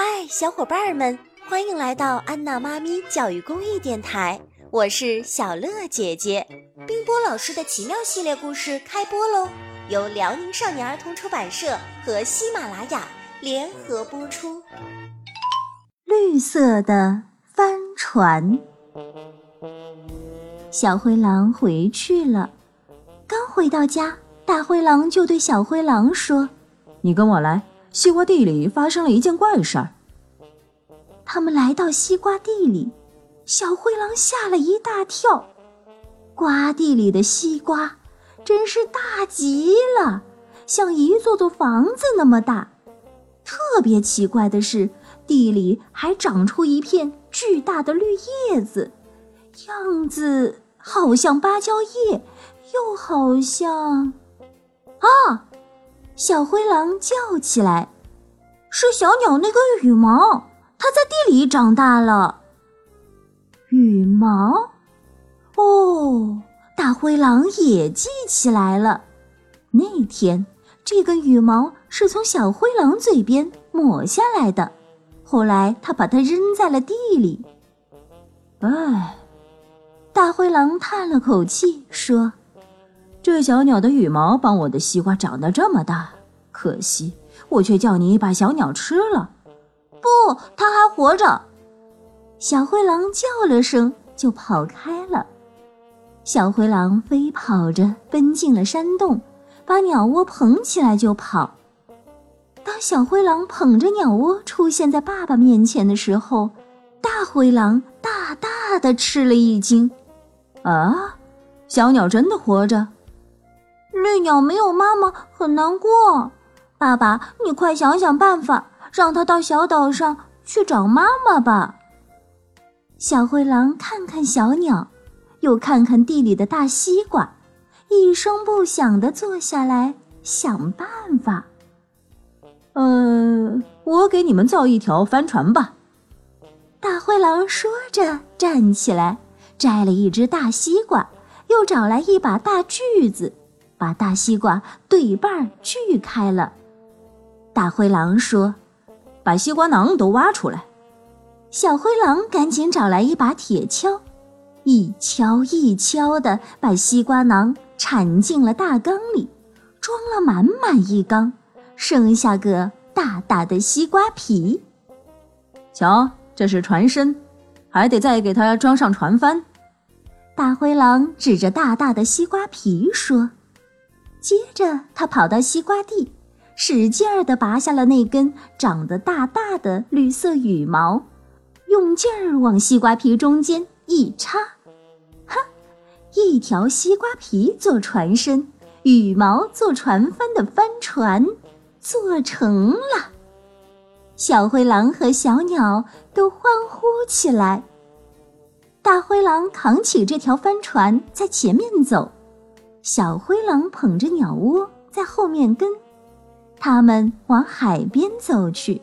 嗨，小伙伴们，欢迎来到安娜妈咪教育公益电台，我是小乐姐姐。冰波老师的奇妙系列故事开播喽，由辽宁少年儿童出版社和喜马拉雅联合播出。绿色的帆船，小灰狼回去了。刚回到家，大灰狼就对小灰狼说：“你跟我来。”西瓜地里发生了一件怪事儿。他们来到西瓜地里，小灰狼吓了一大跳。瓜地里的西瓜真是大极了，像一座座房子那么大。特别奇怪的是，地里还长出一片巨大的绿叶子，样子好像芭蕉叶，又好像……啊！小灰狼叫起来：“是小鸟那根羽毛，它在地里长大了。”羽毛，哦，大灰狼也记起来了。那天，这根羽毛是从小灰狼嘴边抹下来的，后来他把它扔在了地里。唉，大灰狼叹了口气说。这小鸟的羽毛帮我的西瓜长得这么大，可惜我却叫你把小鸟吃了。不，它还活着。小灰狼叫了声，就跑开了。小灰狼飞跑着奔进了山洞，把鸟窝捧起来就跑。当小灰狼捧着鸟窝出现在爸爸面前的时候，大灰狼大大的吃了一惊。啊，小鸟真的活着？鸟没有妈妈，很难过。爸爸，你快想想办法，让它到小岛上去找妈妈吧。小灰狼看看小鸟，又看看地里的大西瓜，一声不响地坐下来想办法。呃，我给你们造一条帆船吧。大灰狼说着，站起来，摘了一只大西瓜，又找来一把大锯子。把大西瓜对半锯开了，大灰狼说：“把西瓜囊都挖出来。”小灰狼赶紧找来一把铁锹，一锹一锹的把西瓜囊铲进了大缸里，装了满满一缸，剩下个大大的西瓜皮。瞧，这是船身，还得再给它装上船帆。大灰狼指着大大的西瓜皮说。接着，他跑到西瓜地，使劲儿地拔下了那根长得大大的绿色羽毛，用劲儿往西瓜皮中间一插，哈，一条西瓜皮做船身，羽毛做船帆的帆船做成了。小灰狼和小鸟都欢呼起来。大灰狼扛起这条帆船，在前面走。小灰狼捧着鸟窝在后面跟，他们往海边走去。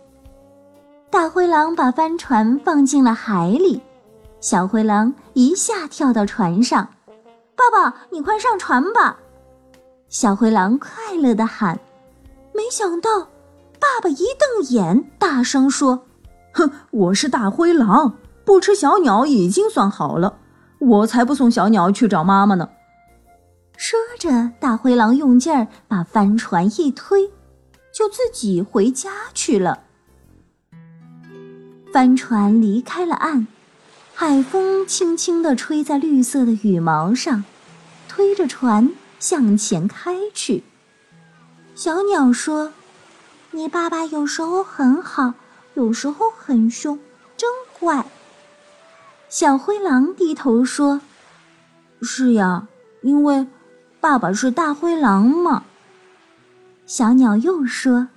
大灰狼把帆船放进了海里，小灰狼一下跳到船上：“爸爸，你快上船吧！”小灰狼快乐地喊。没想到，爸爸一瞪眼，大声说：“哼，我是大灰狼，不吃小鸟已经算好了，我才不送小鸟去找妈妈呢。”说着，大灰狼用劲儿把帆船一推，就自己回家去了。帆船离开了岸，海风轻轻地吹在绿色的羽毛上，推着船向前开去。小鸟说：“你爸爸有时候很好，有时候很凶，真怪。”小灰狼低头说：“是呀，因为……”爸爸是大灰狼吗？小鸟又说：“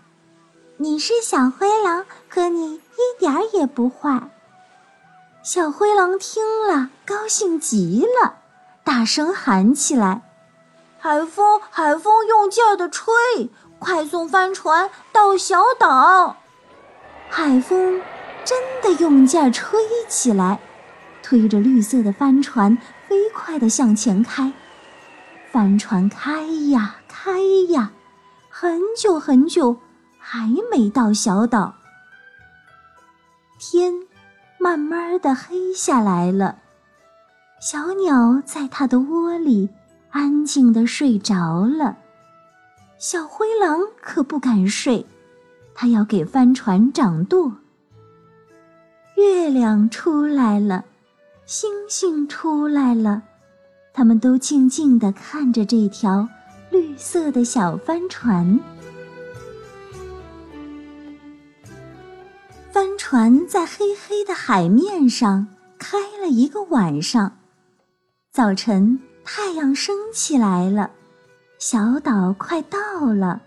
你是小灰狼，可你一点儿也不坏。”小灰狼听了，高兴极了，大声喊起来：“海风，海风，用劲儿的吹，快送帆船到小岛！”海风真的用劲儿吹起来，推着绿色的帆船飞快地向前开。帆船开呀开呀，很久很久，还没到小岛。天慢慢的黑下来了。小鸟在它的窝里安静的睡着了。小灰狼可不敢睡，它要给帆船掌舵。月亮出来了，星星出来了，他们都静静地看着这条绿色的小帆船。帆船在黑黑的海面上开了一个晚上。早晨，太阳升起来了。小岛快到了，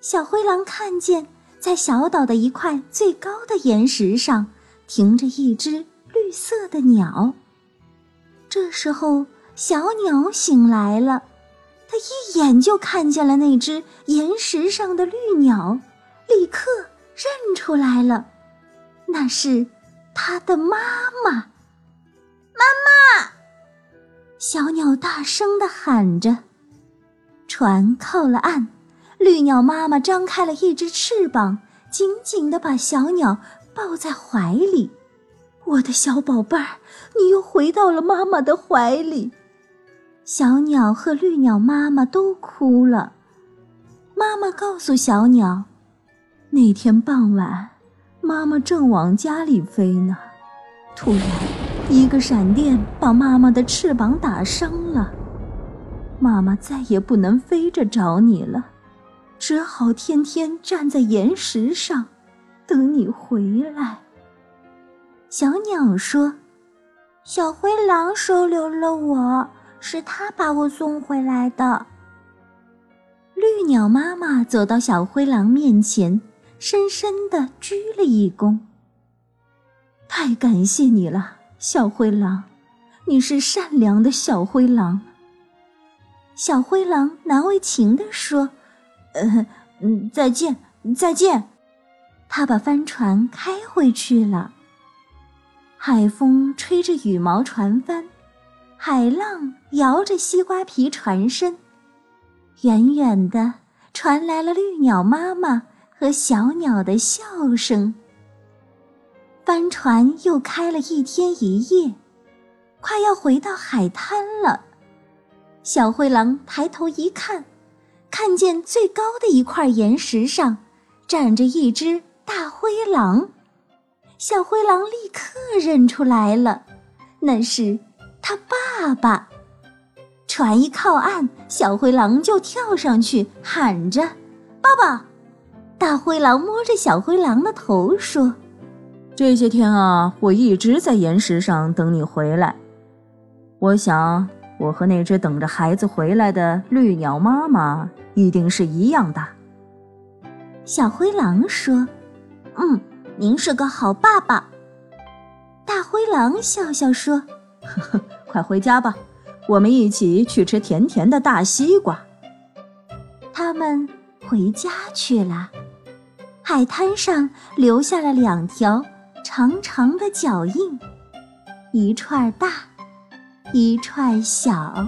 小灰狼看见，在小岛的一块最高的岩石上停着一只绿色的鸟。这时候，小鸟醒来了，它一眼就看见了那只岩石上的绿鸟，立刻认出来了，那是它的妈妈。妈妈！小鸟大声地喊着。船靠了岸，绿鸟妈妈张开了一只翅膀，紧紧地把小鸟抱在怀里。我的小宝贝儿，你又回到了妈妈的怀里。小鸟和绿鸟妈妈都哭了。妈妈告诉小鸟，那天傍晚，妈妈正往家里飞呢，突然，一个闪电把妈妈的翅膀打伤了。妈妈再也不能飞着找你了，只好天天站在岩石上，等你回来。小鸟说：“小灰狼收留了我，是他把我送回来的。”绿鸟妈妈走到小灰狼面前，深深的鞠了一躬：“太感谢你了，小灰狼，你是善良的小灰狼。”小灰狼难为情地说：“呃，嗯，再见，再见。”他把帆船开回去了。海风吹着羽毛船帆，海浪摇着西瓜皮船身，远远的传来了绿鸟妈妈和小鸟的笑声。帆船又开了一天一夜，快要回到海滩了。小灰狼抬头一看，看见最高的一块岩石上站着一只大灰狼。小灰狼立刻认出来了，那是他爸爸。船一靠岸，小灰狼就跳上去喊着：“爸爸！”大灰狼摸着小灰狼的头说：“这些天啊，我一直在岩石上等你回来。我想。”我和那只等着孩子回来的绿鸟妈妈一定是一样的。小灰狼说：“嗯，您是个好爸爸。”大灰狼笑笑说：“呵呵，快回家吧，我们一起去吃甜甜的大西瓜。”他们回家去了。海滩上留下了两条长长的脚印，一串大。一串小。